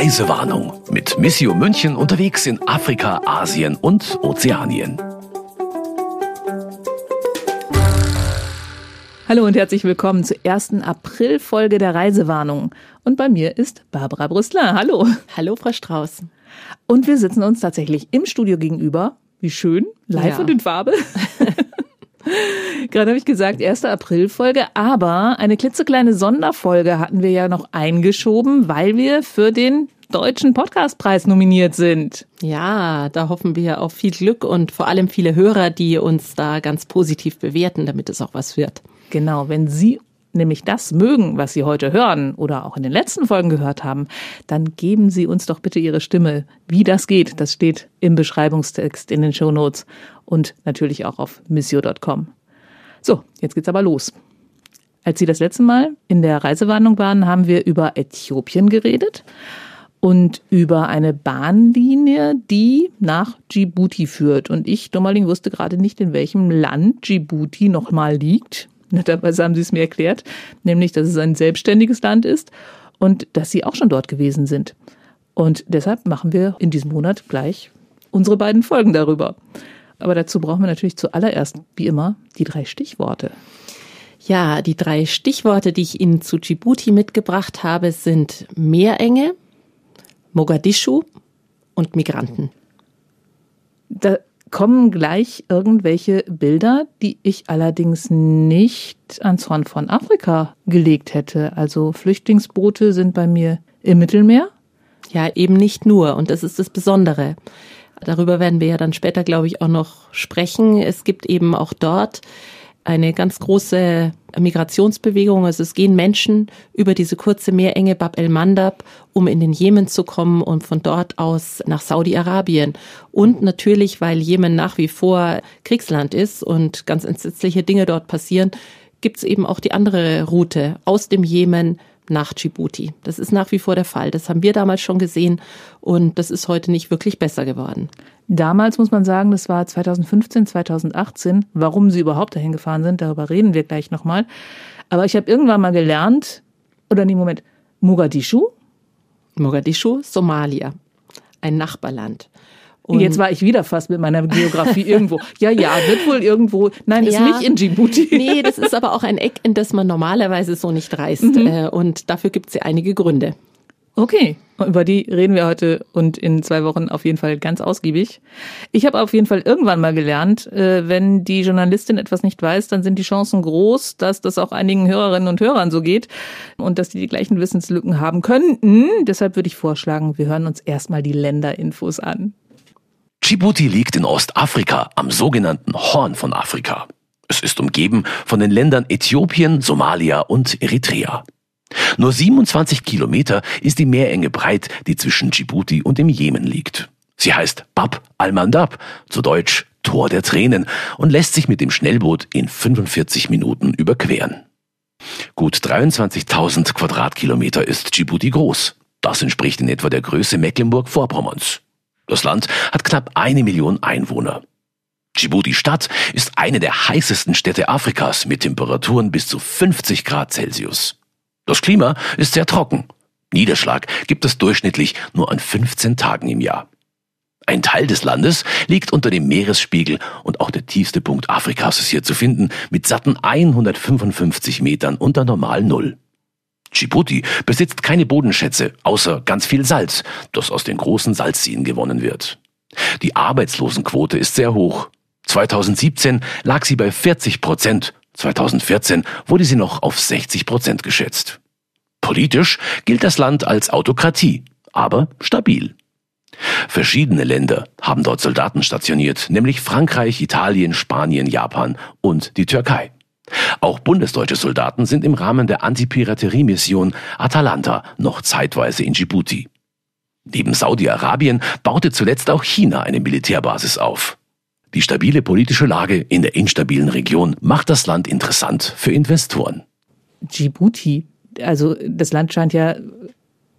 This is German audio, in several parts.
Reisewarnung mit Missio München unterwegs in Afrika, Asien und Ozeanien. Hallo und herzlich willkommen zur ersten Aprilfolge der Reisewarnung. Und bei mir ist Barbara Brüstler. Hallo. Hallo, Frau Strauß. Und wir sitzen uns tatsächlich im Studio gegenüber. Wie schön, live ja. und in Farbe. Gerade habe ich gesagt, erste Aprilfolge, aber eine klitzekleine Sonderfolge hatten wir ja noch eingeschoben, weil wir für den Deutschen Podcastpreis nominiert sind. Ja, da hoffen wir auf viel Glück und vor allem viele Hörer, die uns da ganz positiv bewerten, damit es auch was wird. Genau, wenn Sie nämlich das mögen, was Sie heute hören oder auch in den letzten Folgen gehört haben, dann geben Sie uns doch bitte Ihre Stimme. Wie das geht, das steht im Beschreibungstext in den Show Notes und natürlich auch auf missio.com. So, jetzt geht's aber los. Als Sie das letzte Mal in der Reisewarnung waren, haben wir über Äthiopien geredet und über eine Bahnlinie, die nach Djibouti führt. Und ich, Dummerling, wusste gerade nicht, in welchem Land Djibouti nochmal liegt. Netterweise haben Sie es mir erklärt, nämlich, dass es ein selbstständiges Land ist und dass Sie auch schon dort gewesen sind. Und deshalb machen wir in diesem Monat gleich unsere beiden Folgen darüber. Aber dazu brauchen wir natürlich zuallererst, wie immer, die drei Stichworte. Ja, die drei Stichworte, die ich Ihnen zu Djibouti mitgebracht habe, sind Meerenge, Mogadischu und Migranten. Da kommen gleich irgendwelche Bilder, die ich allerdings nicht ans Horn von Afrika gelegt hätte. Also Flüchtlingsboote sind bei mir im Mittelmeer. Ja, eben nicht nur. Und das ist das Besondere. Darüber werden wir ja dann später, glaube ich, auch noch sprechen. Es gibt eben auch dort eine ganz große Migrationsbewegung. Also es gehen Menschen über diese kurze Meerenge Bab el-Mandab, um in den Jemen zu kommen und von dort aus nach Saudi-Arabien. Und natürlich, weil Jemen nach wie vor Kriegsland ist und ganz entsetzliche Dinge dort passieren, gibt es eben auch die andere Route aus dem Jemen nach Djibouti. Das ist nach wie vor der Fall. Das haben wir damals schon gesehen und das ist heute nicht wirklich besser geworden. Damals muss man sagen, das war 2015, 2018. Warum sie überhaupt dahin gefahren sind, darüber reden wir gleich nochmal. Aber ich habe irgendwann mal gelernt, oder nee, Moment, Mogadischu? Mogadischu, Somalia, ein Nachbarland. Und Jetzt war ich wieder fast mit meiner Geografie irgendwo. Ja, ja, wird wohl irgendwo. Nein, ist ja, nicht in Djibouti. Nee, das ist aber auch ein Eck, in das man normalerweise so nicht reist. Mhm. Äh, und dafür gibt es ja einige Gründe. Okay, über die reden wir heute und in zwei Wochen auf jeden Fall ganz ausgiebig. Ich habe auf jeden Fall irgendwann mal gelernt, äh, wenn die Journalistin etwas nicht weiß, dann sind die Chancen groß, dass das auch einigen Hörerinnen und Hörern so geht und dass die die gleichen Wissenslücken haben könnten. Deshalb würde ich vorschlagen, wir hören uns erstmal die Länderinfos an. Djibouti liegt in Ostafrika am sogenannten Horn von Afrika. Es ist umgeben von den Ländern Äthiopien, Somalia und Eritrea. Nur 27 Kilometer ist die Meerenge breit, die zwischen Djibouti und dem Jemen liegt. Sie heißt Bab al-Mandab, zu Deutsch Tor der Tränen, und lässt sich mit dem Schnellboot in 45 Minuten überqueren. Gut 23.000 Quadratkilometer ist Djibouti groß. Das entspricht in etwa der Größe Mecklenburg-Vorpommerns. Das Land hat knapp eine Million Einwohner. Djibouti Stadt ist eine der heißesten Städte Afrikas mit Temperaturen bis zu 50 Grad Celsius. Das Klima ist sehr trocken. Niederschlag gibt es durchschnittlich nur an 15 Tagen im Jahr. Ein Teil des Landes liegt unter dem Meeresspiegel und auch der tiefste Punkt Afrikas ist hier zu finden mit satten 155 Metern unter Normal Null. Djibouti besitzt keine Bodenschätze, außer ganz viel Salz, das aus den großen Salzseen gewonnen wird. Die Arbeitslosenquote ist sehr hoch. 2017 lag sie bei 40 Prozent, 2014 wurde sie noch auf 60 Prozent geschätzt. Politisch gilt das Land als Autokratie, aber stabil. Verschiedene Länder haben dort Soldaten stationiert, nämlich Frankreich, Italien, Spanien, Japan und die Türkei. Auch bundesdeutsche Soldaten sind im Rahmen der Antipiraterie-Mission Atalanta noch zeitweise in Djibouti. Neben Saudi-Arabien baute zuletzt auch China eine Militärbasis auf. Die stabile politische Lage in der instabilen Region macht das Land interessant für Investoren. Djibouti, also das Land scheint ja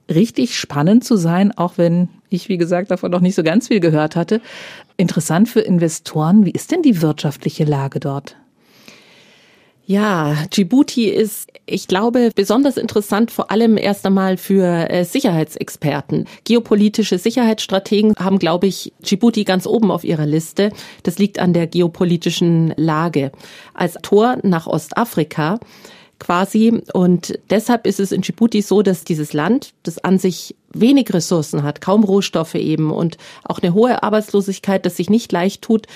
richtig spannend zu sein, auch wenn ich, wie gesagt, davon noch nicht so ganz viel gehört hatte. Interessant für Investoren. Wie ist denn die wirtschaftliche Lage dort? Ja, Djibouti ist, ich glaube, besonders interessant, vor allem erst einmal für äh, Sicherheitsexperten. Geopolitische Sicherheitsstrategen haben, glaube ich, Djibouti ganz oben auf ihrer Liste. Das liegt an der geopolitischen Lage. Als Tor nach Ostafrika quasi. Und deshalb ist es in Djibouti so, dass dieses Land, das an sich wenig Ressourcen hat, kaum Rohstoffe eben und auch eine hohe Arbeitslosigkeit, das sich nicht leicht tut,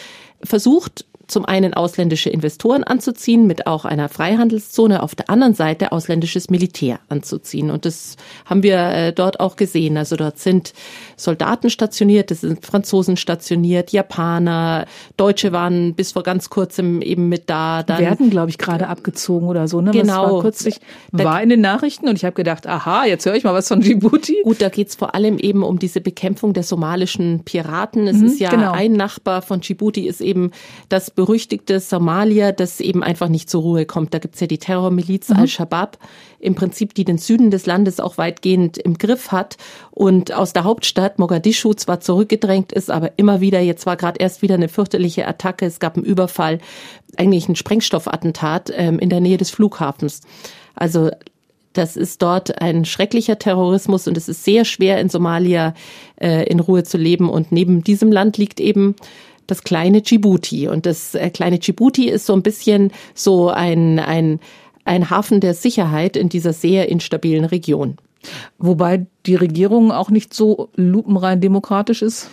versucht zum einen ausländische Investoren anzuziehen, mit auch einer Freihandelszone, auf der anderen Seite ausländisches Militär anzuziehen. Und das haben wir äh, dort auch gesehen. Also dort sind Soldaten stationiert, es sind Franzosen stationiert, Japaner, Deutsche waren bis vor ganz kurzem eben mit da. Dann werden, glaube ich, gerade abgezogen oder so. Ne? Genau. Was war kürzlich war in den Nachrichten und ich habe gedacht, aha, jetzt höre ich mal was von Djibouti. Gut, da geht's vor allem eben um diese Bekämpfung der somalischen Piraten. Es mhm, ist ja genau. ein Nachbar von Djibouti ist eben das berüchtigte Somalia, das eben einfach nicht zur Ruhe kommt. Da gibt's ja die Terrormiliz mhm. Al-Shabaab, im Prinzip, die den Süden des Landes auch weitgehend im Griff hat und aus der Hauptstadt Mogadischu zwar zurückgedrängt ist, aber immer wieder, jetzt war gerade erst wieder eine fürchterliche Attacke, es gab einen Überfall, eigentlich ein Sprengstoffattentat ähm, in der Nähe des Flughafens. Also das ist dort ein schrecklicher Terrorismus und es ist sehr schwer in Somalia äh, in Ruhe zu leben. Und neben diesem Land liegt eben das kleine Djibouti. Und das äh, kleine Djibouti ist so ein bisschen so ein, ein, ein Hafen der Sicherheit in dieser sehr instabilen Region. Wobei die Regierung auch nicht so lupenrein demokratisch ist.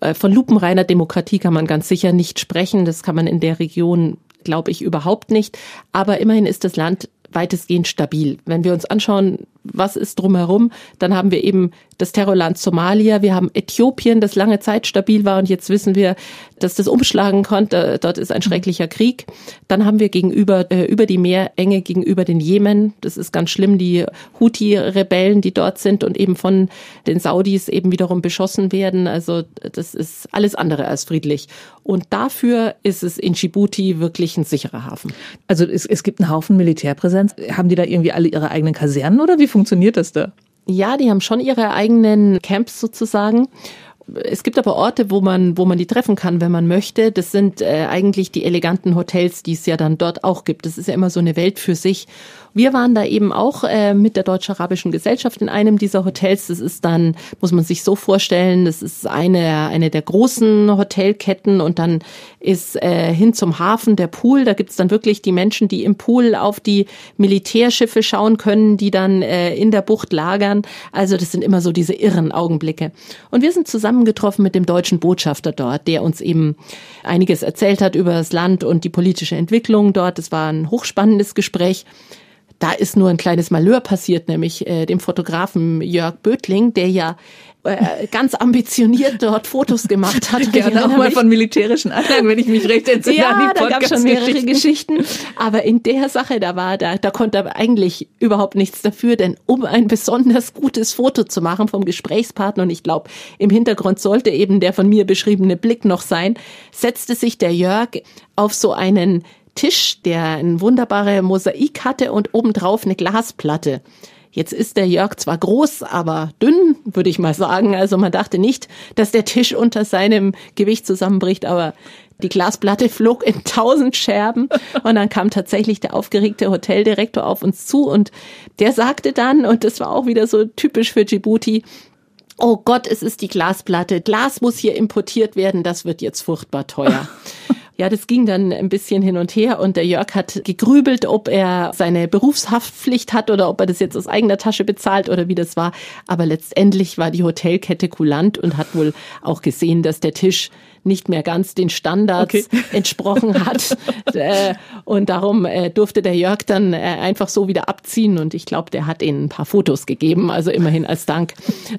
Äh, von lupenreiner Demokratie kann man ganz sicher nicht sprechen. Das kann man in der Region, glaube ich, überhaupt nicht. Aber immerhin ist das Land weitestgehend stabil. Wenn wir uns anschauen, was ist drumherum, dann haben wir eben das Terrorland Somalia, wir haben Äthiopien, das lange Zeit stabil war und jetzt wissen wir, dass das umschlagen konnte. Dort ist ein schrecklicher Krieg. Dann haben wir gegenüber äh, über die Meerenge gegenüber den Jemen, das ist ganz schlimm, die Houthi-Rebellen, die dort sind und eben von den Saudis eben wiederum beschossen werden. Also das ist alles andere als friedlich. Und dafür ist es in Djibouti wirklich ein sicherer Hafen. Also es, es gibt einen Haufen Militärpräsenz. Haben die da irgendwie alle ihre eigenen Kasernen oder wie funktioniert das da? Ja, die haben schon ihre eigenen Camps sozusagen. Es gibt aber Orte, wo man, wo man die treffen kann, wenn man möchte. Das sind äh, eigentlich die eleganten Hotels, die es ja dann dort auch gibt. Das ist ja immer so eine Welt für sich. Wir waren da eben auch äh, mit der Deutsch-Arabischen Gesellschaft in einem dieser Hotels. Das ist dann, muss man sich so vorstellen, das ist eine, eine der großen Hotelketten und dann ist äh, hin zum Hafen der Pool. Da gibt's dann wirklich die Menschen, die im Pool auf die Militärschiffe schauen können, die dann äh, in der Bucht lagern. Also das sind immer so diese irren Augenblicke. Und wir sind zusammengetroffen mit dem deutschen Botschafter dort, der uns eben einiges erzählt hat über das Land und die politische Entwicklung dort. Es war ein hochspannendes Gespräch. Da ist nur ein kleines Malheur passiert, nämlich äh, dem Fotografen Jörg Bötling, der ja äh, ganz ambitioniert dort Fotos gemacht hat. Gerne auch mal von militärischen Anlagen, wenn ich mich recht entsinne. Ja, da gab schon mehrere Geschichten. Aber in der Sache, da war, da, da konnte er eigentlich überhaupt nichts dafür, denn um ein besonders gutes Foto zu machen vom Gesprächspartner, und ich glaube, im Hintergrund sollte eben der von mir beschriebene Blick noch sein, setzte sich der Jörg auf so einen Tisch, der ein wunderbare Mosaik hatte und obendrauf eine Glasplatte. Jetzt ist der Jörg zwar groß, aber dünn, würde ich mal sagen. Also man dachte nicht, dass der Tisch unter seinem Gewicht zusammenbricht, aber die Glasplatte flog in tausend Scherben und dann kam tatsächlich der aufgeregte Hoteldirektor auf uns zu und der sagte dann, und das war auch wieder so typisch für Djibouti, oh Gott, es ist die Glasplatte. Glas muss hier importiert werden, das wird jetzt furchtbar teuer. Ja, das ging dann ein bisschen hin und her und der Jörg hat gegrübelt, ob er seine Berufshaftpflicht hat oder ob er das jetzt aus eigener Tasche bezahlt oder wie das war. Aber letztendlich war die Hotelkette kulant und hat wohl auch gesehen, dass der Tisch nicht mehr ganz den Standards okay. entsprochen hat. Äh, und darum äh, durfte der Jörg dann äh, einfach so wieder abziehen. Und ich glaube, der hat ihnen ein paar Fotos gegeben, also immerhin als Dank.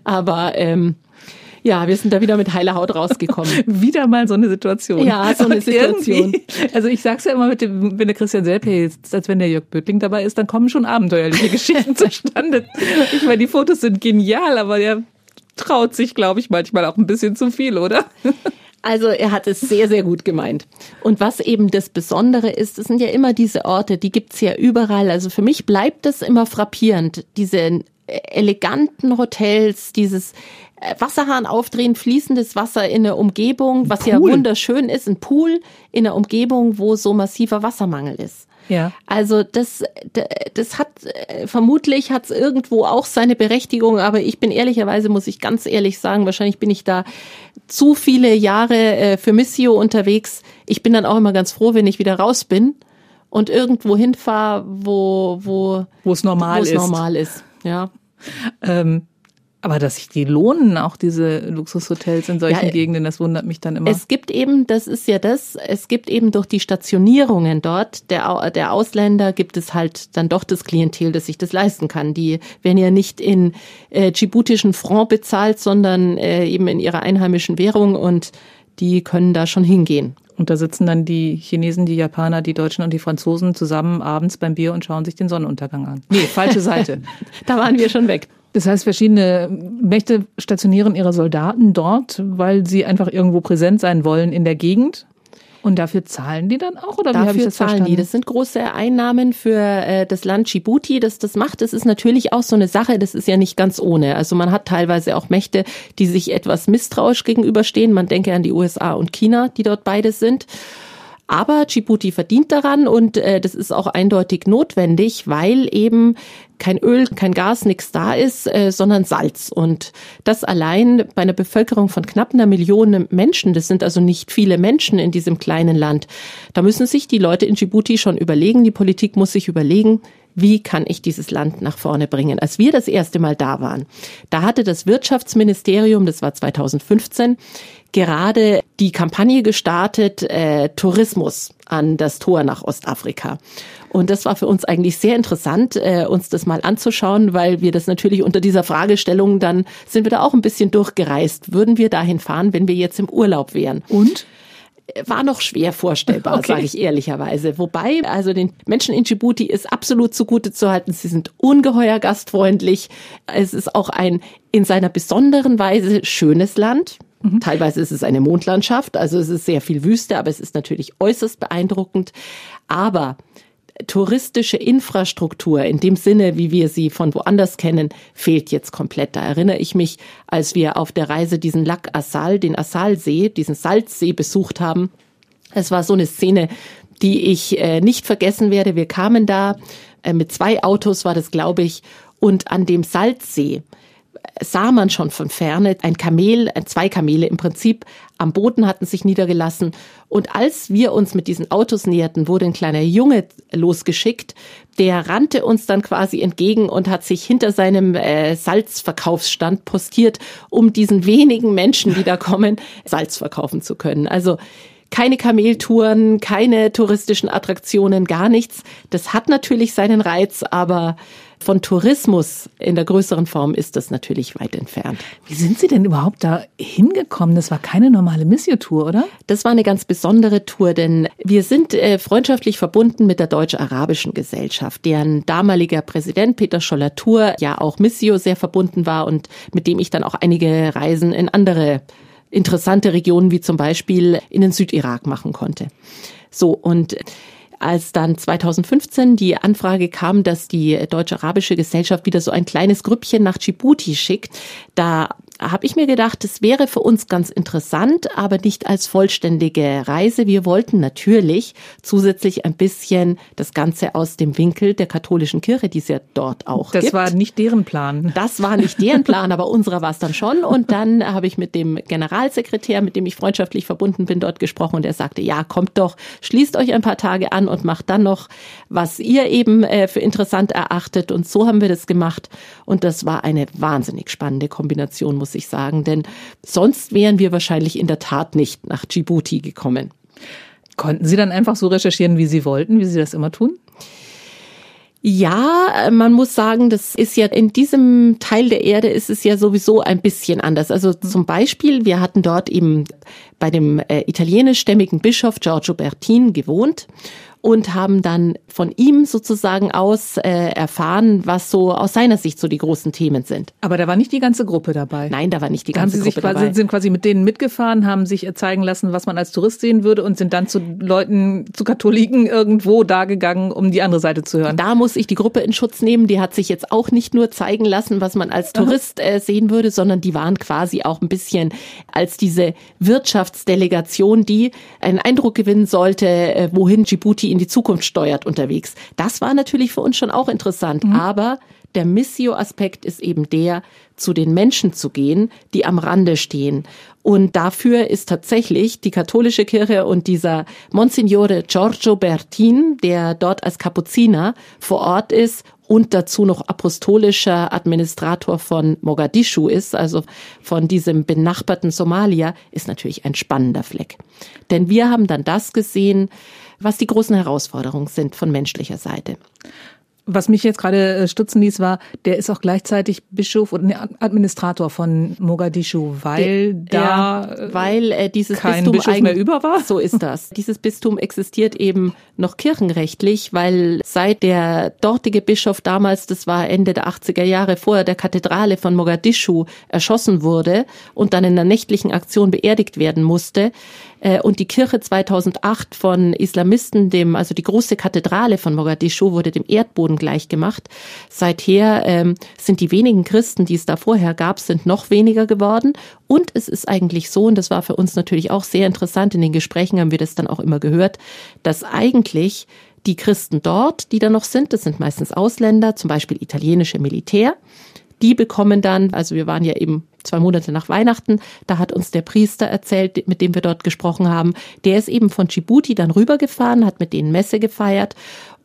Aber ähm, ja, wir sind da wieder mit heiler Haut rausgekommen. wieder mal so eine Situation. Ja, so eine Situation. Also ich sag's ja immer mit dem, wenn der Christian Selb jetzt, als wenn der Jörg Böttling dabei ist, dann kommen schon abenteuerliche Geschichten zustande. Ich meine, die Fotos sind genial, aber der traut sich, glaube ich, manchmal auch ein bisschen zu viel, oder? Also er hat es sehr, sehr gut gemeint. Und was eben das Besondere ist, es sind ja immer diese Orte, die gibt's ja überall. Also für mich bleibt es immer frappierend, diese eleganten Hotels, dieses äh, Wasserhahn aufdrehen, fließendes Wasser in der Umgebung, was ja wunderschön ist, ein Pool in der Umgebung, wo so massiver Wassermangel ist. Ja. Also das, das hat äh, vermutlich hat es irgendwo auch seine Berechtigung, aber ich bin ehrlicherweise muss ich ganz ehrlich sagen, wahrscheinlich bin ich da zu viele Jahre äh, für Missio unterwegs. Ich bin dann auch immer ganz froh, wenn ich wieder raus bin und irgendwo hinfahre, wo wo Wo es normal normal ist. Ja. Ähm, aber dass sich die lohnen, auch diese Luxushotels in solchen Ja, Gegenden, das wundert mich dann immer. Es gibt eben, das ist ja das, es gibt eben durch die Stationierungen dort der, der Ausländer gibt es halt dann doch das Klientel, das sich das leisten kann. Die werden ja nicht in äh, djiboutischen Franc bezahlt, sondern äh, eben in ihrer einheimischen Währung und die können da schon hingehen. und da sitzen dann die Chinesen, die Japaner, die Deutschen und die Franzosen zusammen abends beim Bier und schauen sich den Sonnenuntergang an. Nee, falsche Seite. Da waren wir schon weg. Das heißt, verschiedene Mächte stationieren ihre Soldaten dort, weil sie einfach irgendwo präsent sein wollen in der Gegend. Und dafür zahlen die dann auch? Oder wie habe ich Dafür das zahlen verstanden? die. Das sind große Einnahmen für äh, das Land Djibouti, das das macht. Das ist natürlich auch so eine Sache, das ist ja nicht ganz ohne. Also man hat teilweise auch Mächte, die sich etwas misstrauisch gegenüberstehen. Man denke an die USA und China, die dort beides sind. Aber Djibouti verdient daran und äh, das ist auch eindeutig notwendig, weil eben kein Öl, kein Gas, nichts da ist, äh, sondern Salz. Und das allein bei einer Bevölkerung von knapp einer Million Menschen, das sind also nicht viele Menschen in diesem kleinen Land, da müssen sich die Leute in Djibouti schon überlegen, die Politik muss sich überlegen, wie kann ich dieses Land nach vorne bringen? Als wir das erste Mal da waren, da hatte das Wirtschaftsministerium, das war 2015, gerade die Kampagne gestartet, äh, Tourismus an das Tor nach Ostafrika. Und das war für uns eigentlich sehr interessant, äh, uns das mal anzuschauen, weil wir das natürlich unter dieser Fragestellung dann sind wir da auch ein bisschen durchgereist. Würden wir dahin fahren, wenn wir jetzt im Urlaub wären? Und? war noch schwer vorstellbar, Okay. sage ich ehrlicherweise. Wobei, also den Menschen in Djibouti ist absolut zugute zu halten. Sie sind ungeheuer gastfreundlich. Es ist auch ein in seiner besonderen Weise schönes Land. Teilweise ist es eine Mondlandschaft, also es ist sehr viel Wüste, aber es ist natürlich äußerst beeindruckend. Aber touristische Infrastruktur in dem Sinne, wie wir sie von woanders kennen, fehlt jetzt komplett. Da erinnere ich mich, als wir auf der Reise diesen Lac Assal, den Assalsee, diesen Salzsee besucht haben. Es war so eine Szene, die ich äh, nicht vergessen werde. Wir kamen da äh, mit zwei Autos, war das, glaube ich, und an dem Salzsee sah man schon von ferne ein Kamel, äh, zwei Kamele im Prinzip am Boden hatten sich niedergelassen. Und als wir uns mit diesen Autos näherten, wurde ein kleiner Junge losgeschickt. Der rannte uns dann quasi entgegen und hat sich hinter seinem äh, Salzverkaufsstand postiert, um diesen wenigen Menschen, die da kommen, Salz verkaufen zu können. Also keine Kameltouren, keine touristischen Attraktionen, gar nichts. Das hat natürlich seinen Reiz, aber von Tourismus in der größeren Form ist das natürlich weit entfernt. Wie sind Sie denn überhaupt da hingekommen? Das war keine normale Missio-Tour, oder? Das war eine ganz besondere Tour, denn wir sind äh, freundschaftlich verbunden mit der Deutsch-Arabischen Gesellschaft, deren damaliger Präsident Peter Scholler-Tour ja auch Missio sehr verbunden war und mit dem ich dann auch einige Reisen in andere interessante Regionen wie zum Beispiel in den Südirak machen konnte. So und als dann 2015 die Anfrage kam, dass die Deutsch-Arabische Gesellschaft wieder so ein kleines Grüppchen nach Djibouti schickt, da habe ich mir gedacht, das wäre für uns ganz interessant, aber nicht als vollständige Reise. Wir wollten natürlich zusätzlich ein bisschen das Ganze aus dem Winkel der katholischen Kirche, die es ja dort auch Das gibt. war nicht deren Plan. Das war nicht deren Plan, aber unserer war es dann schon. Und dann habe ich mit dem Generalsekretär, mit dem ich freundschaftlich verbunden bin, dort gesprochen und er sagte, ja, kommt doch, schließt euch ein paar Tage an und macht dann noch, was ihr eben äh, für interessant erachtet. Und so haben wir das gemacht. Und das war eine wahnsinnig spannende Kombination, muss ich sagen. Denn sonst wären wir wahrscheinlich in der Tat nicht nach Djibouti gekommen. Konnten Sie dann einfach so recherchieren, wie Sie wollten, wie Sie das immer tun? Ja, äh, man muss sagen, das ist ja in diesem Teil der Erde ist es ja sowieso ein bisschen anders. Also zum Beispiel, wir hatten dort eben bei dem äh, italienischstämmigen Bischof Giorgio Bertin gewohnt und haben dann von ihm sozusagen aus äh, erfahren, was so aus seiner Sicht so die großen Themen sind. Aber da war nicht die ganze Gruppe dabei. Nein, da war nicht die Da haben ganze Sie sich Gruppe quasi, dabei. sind quasi mit denen mitgefahren, haben sich zeigen lassen, was man als Tourist sehen würde und sind dann zu Leuten, zu Katholiken irgendwo da gegangen, um die andere Seite zu hören. Da muss ich die Gruppe in Schutz nehmen. Die hat sich jetzt auch nicht nur zeigen lassen, was man als Tourist äh, sehen würde, sondern die waren quasi auch ein bisschen als diese Wirtschaftsdelegation, die einen Eindruck gewinnen sollte, äh, wohin Djibouti in die Zukunft steuert unterwegs. Das war natürlich für uns schon auch interessant. Aber der Missio-Aspekt ist eben der, zu den Menschen zu gehen, die am Rande stehen. Und dafür ist tatsächlich die katholische Kirche und dieser Monsignore Giorgio Bertin, der dort als Kapuziner vor Ort ist und dazu noch apostolischer Administrator von Mogadischu ist, also von diesem benachbarten Somalia, ist natürlich ein spannender Fleck. Denn wir haben dann das gesehen, was die großen Herausforderungen sind von menschlicher Seite. Was mich jetzt gerade äh, stutzen ließ, war, der ist auch gleichzeitig Bischof und Administrator von Mogadischu, weil da ja, weil äh, dieses kein Bistum Bischof mehr über war. So ist das. Dieses Bistum existiert eben noch kirchenrechtlich, weil seit der dortige Bischof damals, das war Ende der 80er Jahre, vorher der Kathedrale von Mogadischu erschossen wurde und dann in einer nächtlichen Aktion beerdigt werden musste, äh, und die Kirche 2008 von Islamisten, dem, also die große Kathedrale von Mogadischu, wurde dem Erdboden gleichgemacht. Seither ähm, sind die wenigen Christen, die es da vorher gab, sind noch weniger geworden. Und es ist eigentlich so, und das war für uns natürlich auch sehr interessant, in den Gesprächen haben wir das dann auch immer gehört, dass eigentlich die Christen dort, die da noch sind, das sind meistens Ausländer, zum Beispiel italienische Militär, die bekommen dann, also wir waren ja eben zwei Monate nach Weihnachten, da hat uns der Priester erzählt, mit dem wir dort gesprochen haben, der ist eben von Djibouti dann rübergefahren, hat mit denen Messe gefeiert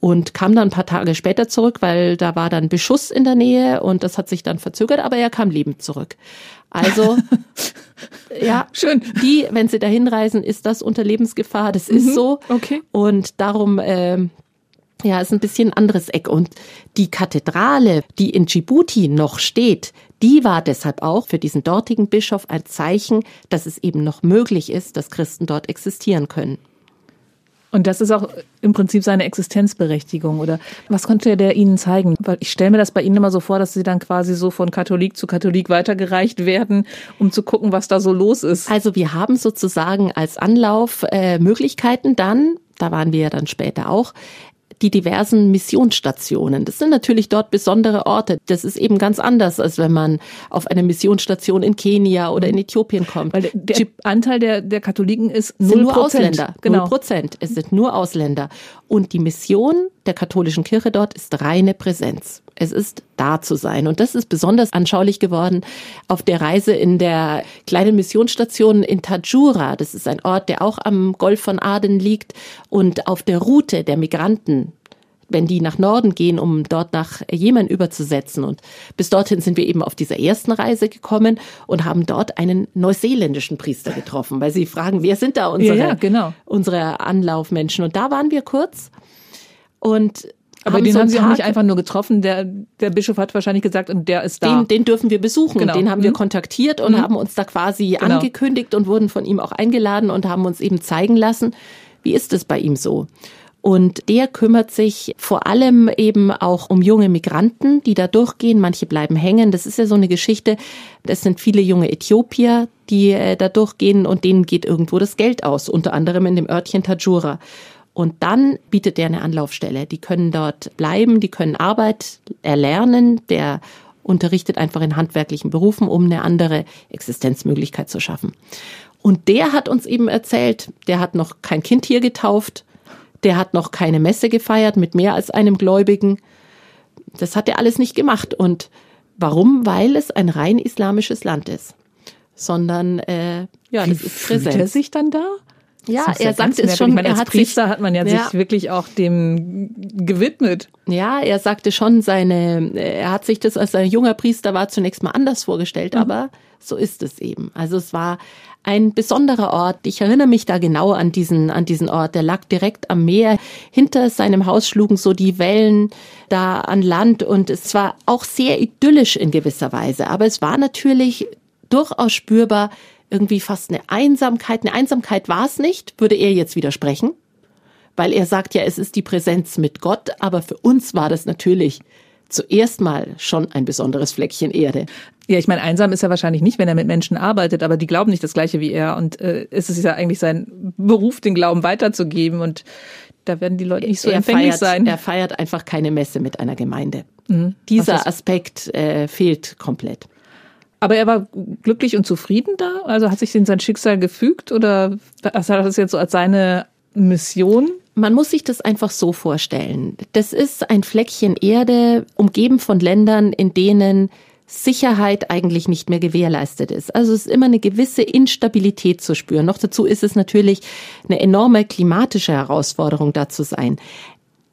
und kam dann ein paar Tage später zurück, weil da war dann Beschuss in der Nähe und das hat sich dann verzögert, aber er kam lebend zurück. Also ja, Schön. Die, wenn sie dahin reisen, ist das unter Lebensgefahr. Das ist so. okay. Und darum ähm, ja, ist ein bisschen ein anderes Eck. Und die Kathedrale, die in Djibouti noch steht, die war deshalb auch für diesen dortigen Bischof ein Zeichen, dass es eben noch möglich ist, dass Christen dort existieren können. Und das ist auch im Prinzip seine Existenzberechtigung, oder? Was konnte der Ihnen zeigen? Weil ich stelle mir das bei Ihnen immer so vor, dass Sie dann quasi so von Katholik zu Katholik weitergereicht werden, um zu gucken, was da so los ist. Also wir haben sozusagen als Anlauf äh, Möglichkeiten dann, da waren wir ja dann später auch, die diversen Missionsstationen. Das sind natürlich dort besondere Orte. Das ist eben ganz anders, als wenn man auf eine Missionsstation in Kenia oder in Äthiopien kommt. Weil der, der Anteil der, der Katholiken ist Es sind null nur. Ausländer. Genau. Null Prozent. Es sind nur Ausländer. Und die Mission der katholischen Kirche dort ist reine Präsenz. Es ist da zu sein. Und das ist besonders anschaulich geworden auf der Reise in der kleinen Missionsstation in Tajura. Das ist ein Ort, der auch am Golf von Aden liegt und auf der Route der Migranten wenn die nach Norden gehen, um dort nach Jemen überzusetzen. Und bis dorthin sind wir eben auf dieser ersten Reise gekommen und haben dort einen neuseeländischen Priester getroffen, weil sie fragen, wer sind da unsere, Ja, ja, genau. unsere Anlaufmenschen? Und da waren wir kurz und Aber den so haben Sie auch nicht einfach nur getroffen. Der, der Bischof hat wahrscheinlich gesagt, und der ist da. den, den dürfen wir besuchen. Genau. Den haben wir Mhm. kontaktiert und haben uns da quasi Genau. angekündigt und wurden von ihm auch eingeladen und haben uns eben zeigen lassen, wie ist es bei ihm so. Und der kümmert sich vor allem eben auch um junge Migranten, die da durchgehen. Manche bleiben hängen. Das ist ja so eine Geschichte. Das sind viele junge Äthiopier, die äh, da durchgehen und denen geht irgendwo das Geld aus. Unter anderem in dem Örtchen Tajura. Und dann bietet er eine Anlaufstelle. Die können dort bleiben, die können Arbeit erlernen. Der unterrichtet einfach in handwerklichen Berufen, um eine andere Existenzmöglichkeit zu schaffen. Und der hat uns eben erzählt, der hat noch kein Kind hier getauft, der hat noch keine Messe gefeiert mit mehr als einem Gläubigen. Das hat er alles nicht gemacht. Und warum? Weil es ein rein islamisches Land ist. Sondern, äh, ja, Wie das ist fühlt Präsenz. er sich dann da? Ja, er ganz sagt es schon, Ich meine, als hat sich Priester hat man ja, Ja. sich wirklich auch dem gewidmet. Ja, er sagte schon, seine, er hat sich das als ein junger Priester war zunächst mal anders vorgestellt, Mhm. aber so ist es eben. Also es war ein besonderer Ort. Ich erinnere mich da genau an diesen, an diesen Ort. Der lag direkt am Meer. Hinter seinem Haus schlugen so die Wellen da an Land und es war auch sehr idyllisch in gewisser Weise. Aber es war natürlich durchaus spürbar irgendwie fast eine Einsamkeit. Eine Einsamkeit war es nicht, würde er jetzt widersprechen weil er sagt ja, es ist die Präsenz mit Gott, aber für uns war das natürlich zuerst mal schon ein besonderes Fleckchen Erde. Ja, ich meine, einsam ist er wahrscheinlich nicht, wenn er mit Menschen arbeitet, aber die glauben nicht das Gleiche wie er. Und äh, es ist ja eigentlich sein Beruf, den Glauben weiterzugeben. Und da werden die Leute nicht so er empfänglich feiert, sein. Er feiert einfach keine Messe mit einer Gemeinde. Mhm. Dieser Aspekt äh, fehlt komplett. Aber er war glücklich und zufrieden da? Also hat sich in sein Schicksal gefügt oder hat das jetzt so als seine Mission? Man muss sich das einfach so vorstellen. Das ist ein Fleckchen Erde, umgeben von Ländern, in denen Sicherheit eigentlich nicht mehr gewährleistet ist. Also es ist immer eine gewisse Instabilität zu spüren. Noch dazu ist es natürlich eine enorme klimatische Herausforderung da zu sein.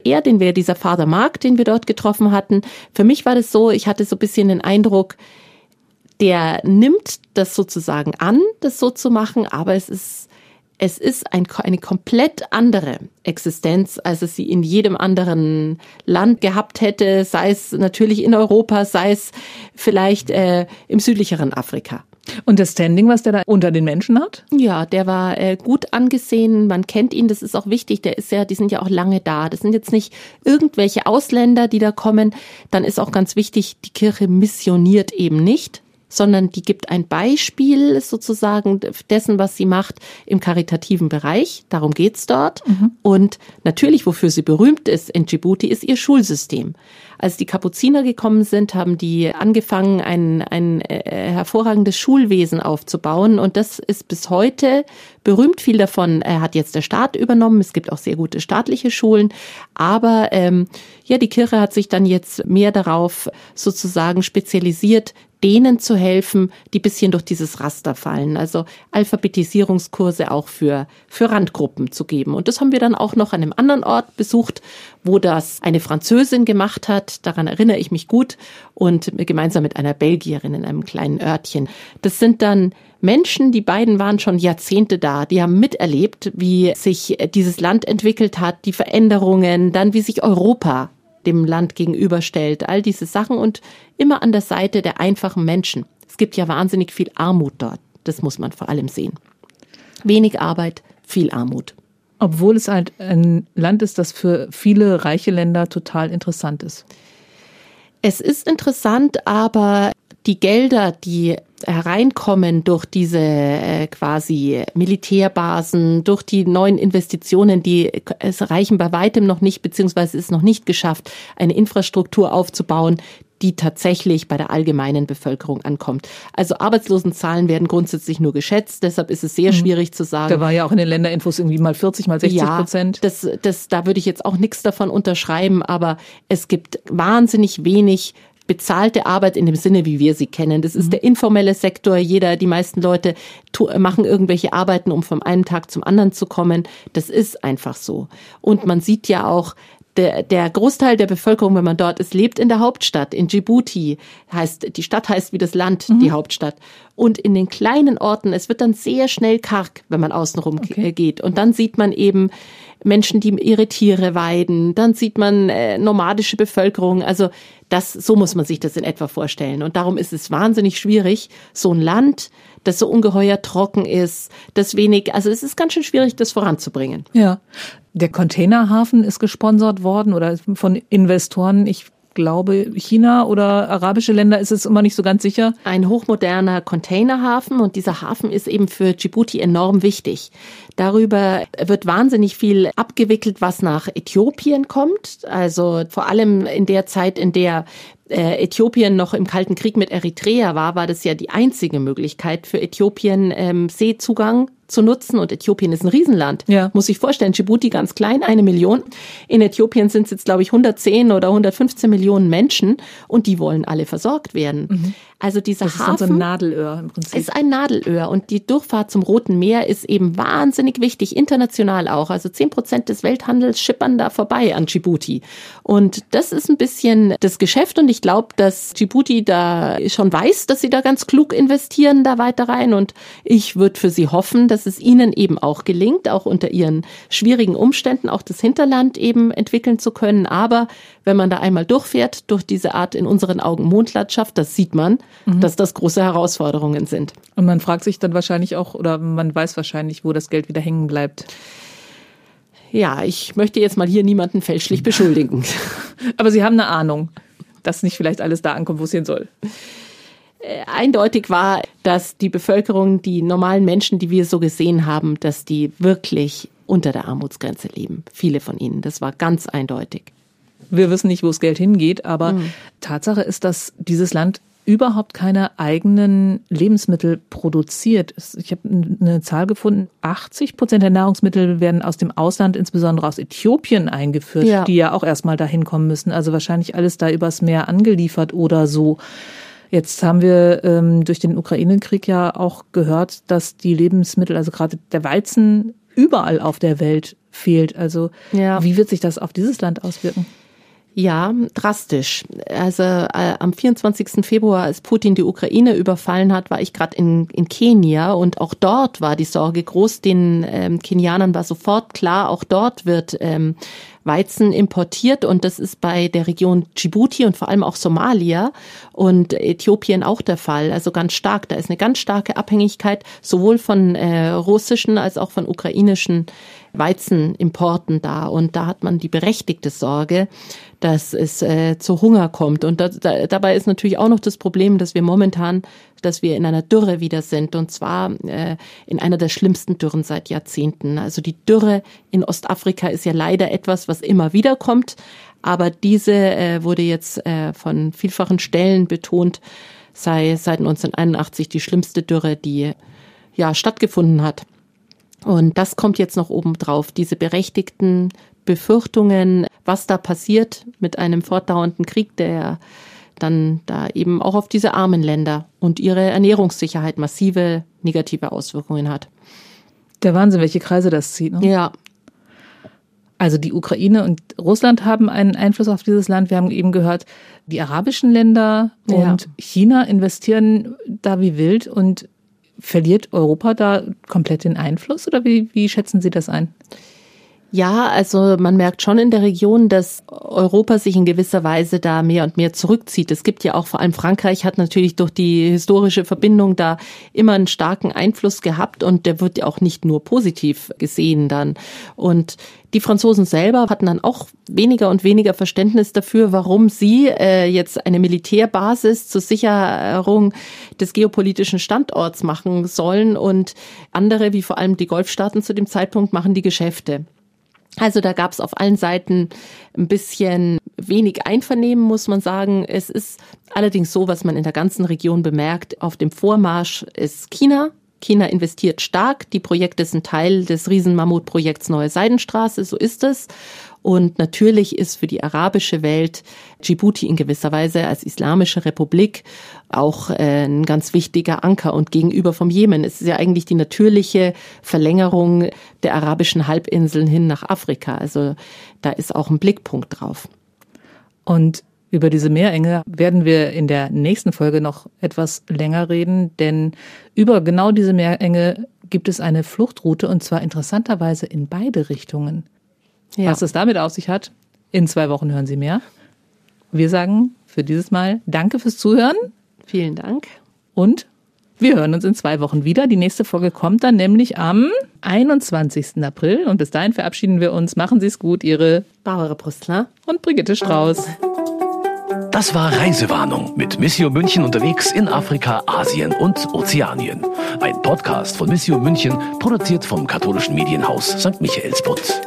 Er, den wir, dieser Vater Mark, den wir dort getroffen hatten, für mich war das so, ich hatte so ein bisschen den Eindruck, der nimmt das sozusagen an, das so zu machen, aber es ist es ist ein, eine komplett andere Existenz, als es sie in jedem anderen Land gehabt hätte, sei es natürlich in Europa, sei es vielleicht äh, im südlicheren Afrika. Und das Standing, was der da unter den Menschen hat? Ja, der war äh, gut angesehen. Man kennt ihn. Das ist auch wichtig. Der ist ja, die sind ja auch lange da. Das sind jetzt nicht irgendwelche Ausländer, die da kommen. Dann ist auch ganz wichtig, die Kirche missioniert eben nicht sondern die gibt ein Beispiel sozusagen dessen, was sie macht im karitativen Bereich. Darum geht's dort. Mhm. Und natürlich, wofür sie berühmt ist in Djibouti, ist ihr Schulsystem. Als die Kapuziner gekommen sind, haben die angefangen, ein, ein äh, hervorragendes Schulwesen aufzubauen. Und das ist bis heute berühmt. Viel davon äh, hat jetzt der Staat übernommen. Es gibt auch sehr gute staatliche Schulen. Aber ähm, ja, die Kirche hat sich dann jetzt mehr darauf sozusagen spezialisiert, denen zu helfen, die bisschen durch dieses Raster fallen. Also Alphabetisierungskurse auch für, für Randgruppen zu geben. Und das haben wir dann auch noch an einem anderen Ort besucht, wo das eine Französin gemacht hat. Daran erinnere ich mich gut. Und gemeinsam mit einer Belgierin in einem kleinen Örtchen. Das sind dann Menschen, die beiden waren schon Jahrzehnte da, die haben miterlebt, wie sich dieses Land entwickelt hat, die Veränderungen, dann wie sich Europa dem Land gegenüberstellt, all diese Sachen und immer an der Seite der einfachen Menschen. Es gibt ja wahnsinnig viel Armut dort. Das muss man vor allem sehen. Wenig Arbeit, viel Armut. Obwohl es halt ein Land ist, das für viele reiche Länder total interessant ist. Es ist interessant, aber die Gelder, die hereinkommen durch diese äh, quasi Militärbasen, durch die neuen Investitionen, die es reichen bei weitem noch nicht, beziehungsweise ist noch nicht geschafft, eine Infrastruktur aufzubauen, die tatsächlich bei der allgemeinen Bevölkerung ankommt. Also Arbeitslosenzahlen werden grundsätzlich nur geschätzt, deshalb ist es sehr mhm. schwierig zu sagen. Da war ja auch in den Länderinfos irgendwie mal 40, mal 60 ja, Prozent. Das, das, da würde ich jetzt auch nichts davon unterschreiben, aber es gibt wahnsinnig wenig bezahlte Arbeit in dem Sinne, wie wir sie kennen. Das ist mhm. der informelle Sektor. Jeder, die meisten Leute machen irgendwelche Arbeiten, um vom einen Tag zum anderen zu kommen. Das ist einfach so. Und man sieht ja auch, der, der Großteil der Bevölkerung, wenn man dort ist, lebt in der Hauptstadt, in Djibouti. Heißt, die Stadt heißt wie das Land, mhm. die Hauptstadt. Und in den kleinen Orten, es wird dann sehr schnell karg, wenn man außenrum okay. geht. Und dann sieht man eben Menschen, die ihre Tiere weiden. Dann sieht man äh, nomadische Bevölkerung. Also das, so muss man sich das in etwa vorstellen. Und darum ist es wahnsinnig schwierig, so ein Land, das so ungeheuer trocken ist, das wenig, also es ist ganz schön schwierig, das voranzubringen. Ja. Der Containerhafen ist gesponsert worden oder von Investoren. Ich glaube, China oder arabische Länder ist es immer nicht so ganz sicher. Ein hochmoderner Containerhafen und dieser Hafen ist eben für Djibouti enorm wichtig. Darüber wird wahnsinnig viel abgewickelt, was nach Äthiopien kommt. Also vor allem in der Zeit, in der äh, Äthiopien noch im Kalten Krieg mit Eritrea war, war das ja die einzige Möglichkeit für Äthiopien ähm, Seezugang zu nutzen. Und Äthiopien ist ein Riesenland. Ja. Muss ich vorstellen. Djibouti ganz klein, eine Million. In Äthiopien sind es jetzt, glaube ich, 110 oder 115 Millionen Menschen und die wollen alle versorgt werden. Mhm. Also dieser das Hafen ist so ein Nadelöhr im Prinzip. Ist ein Nadelöhr und die Durchfahrt zum Roten Meer ist eben wahnsinnig wichtig, international auch. Also 10 Prozent des Welthandels schippern da vorbei an Djibouti. Und das ist ein bisschen das Geschäft und ich glaube, dass Djibouti da schon weiß, dass sie da ganz klug investieren da weiter rein und ich würde für sie hoffen, dass es ihnen eben auch gelingt, auch unter ihren schwierigen Umständen auch das Hinterland eben entwickeln zu können. Aber wenn man da einmal durchfährt, durch diese Art in unseren Augen Mondlandschaft, das sieht man, mhm. dass das große Herausforderungen sind. Und man fragt sich dann wahrscheinlich auch, oder man weiß wahrscheinlich, wo das Geld wieder hängen bleibt. Ja, ich möchte jetzt mal hier niemanden fälschlich beschuldigen. Aber Sie haben eine Ahnung, dass nicht vielleicht alles da ankommt, wo es hin soll. Äh, eindeutig war, dass die Bevölkerung, die normalen Menschen, die wir so gesehen haben, dass die wirklich unter der Armutsgrenze leben. Viele von ihnen. Das war ganz eindeutig. Wir wissen nicht, wo das Geld hingeht, aber mhm. Tatsache ist, dass dieses Land überhaupt keine eigenen Lebensmittel produziert. Ich habe eine Zahl gefunden, 80 Prozent der Nahrungsmittel werden aus dem Ausland, insbesondere aus Äthiopien, eingeführt, ja. die ja auch erstmal dahin kommen müssen. Also wahrscheinlich alles da übers Meer angeliefert oder so. Jetzt haben wir ähm, durch den Ukraine-Krieg ja auch gehört, dass die Lebensmittel, also gerade der Weizen, überall auf der Welt fehlt. Also ja. wie wird sich das auf dieses Land auswirken? Ja, drastisch. Also äh, am 24. Februar, als Putin die Ukraine überfallen hat, war ich gerade in, in Kenia und auch dort war die Sorge groß. Den ähm, Kenianern war sofort klar, auch dort wird ähm, Weizen importiert und das ist bei der Region Djibouti und vor allem auch Somalia und Äthiopien auch der Fall. Also ganz stark. Da ist eine ganz starke Abhängigkeit sowohl von äh, russischen als auch von ukrainischen Weizenimporten da. Und da hat man die berechtigte Sorge, dass es äh, zu Hunger kommt. Und da, da, dabei ist natürlich auch noch das Problem, dass wir momentan, dass wir in einer Dürre wieder sind. Und zwar äh, in einer der schlimmsten Dürren seit Jahrzehnten. Also die Dürre in Ostafrika ist ja leider etwas, was immer wieder kommt. Aber diese äh, wurde jetzt äh, von vielfachen Stellen betont, sei seit 1981 die schlimmste Dürre, die ja stattgefunden hat. Und das kommt jetzt noch oben drauf, diese berechtigten Befürchtungen, was da passiert mit einem fortdauernden Krieg, der dann da eben auch auf diese armen Länder und ihre Ernährungssicherheit massive negative Auswirkungen hat. Der Wahnsinn, welche Kreise das zieht. Ne? Ja. Also die Ukraine und Russland haben einen Einfluss auf dieses Land. Wir haben eben gehört, die arabischen Länder und ja. China investieren da wie wild und verliert Europa da komplett den Einfluss oder wie, wie schätzen Sie das ein? Ja, also man merkt schon in der Region, dass Europa sich in gewisser Weise da mehr und mehr zurückzieht. Es gibt ja auch vor allem Frankreich hat natürlich durch die historische Verbindung da immer einen starken Einfluss gehabt und der wird ja auch nicht nur positiv gesehen dann. Und die Franzosen selber hatten dann auch weniger und weniger Verständnis dafür, warum sie äh, jetzt eine Militärbasis zur Sicherung des geopolitischen Standorts machen sollen und andere, wie vor allem die Golfstaaten zu dem Zeitpunkt, machen die Geschäfte. Also da gab es auf allen Seiten ein bisschen wenig Einvernehmen, muss man sagen. Es ist allerdings so, was man in der ganzen Region bemerkt. Auf dem Vormarsch ist China. China investiert stark. Die Projekte sind Teil des Riesenmammutprojekts Neue Seidenstraße, so ist es. Und natürlich ist für die arabische Welt Djibouti in gewisser Weise als islamische Republik auch äh, ein ganz wichtiger Anker. Und gegenüber vom Jemen es ist ja eigentlich die natürliche Verlängerung der arabischen Halbinseln hin nach Afrika. Also da ist auch ein Blickpunkt drauf. Und über diese Meerenge werden wir in der nächsten Folge noch etwas länger reden, denn über genau diese Meerenge gibt es eine Fluchtroute und zwar interessanterweise in beide Richtungen. Ja. Was es damit auf sich hat, in zwei Wochen hören Sie mehr. Wir sagen für dieses Mal Danke fürs Zuhören. Vielen Dank. Und wir hören uns in zwei Wochen wieder. Die nächste Folge kommt dann nämlich am 21. April. Und bis dahin verabschieden wir uns. Machen Sie es gut, Ihre Barbara Brüstler und Brigitte Strauß. Das war Reisewarnung mit Missio München unterwegs in Afrika, Asien und Ozeanien. Ein Podcast von Missio München, produziert vom katholischen Medienhaus St. Michaelsbund.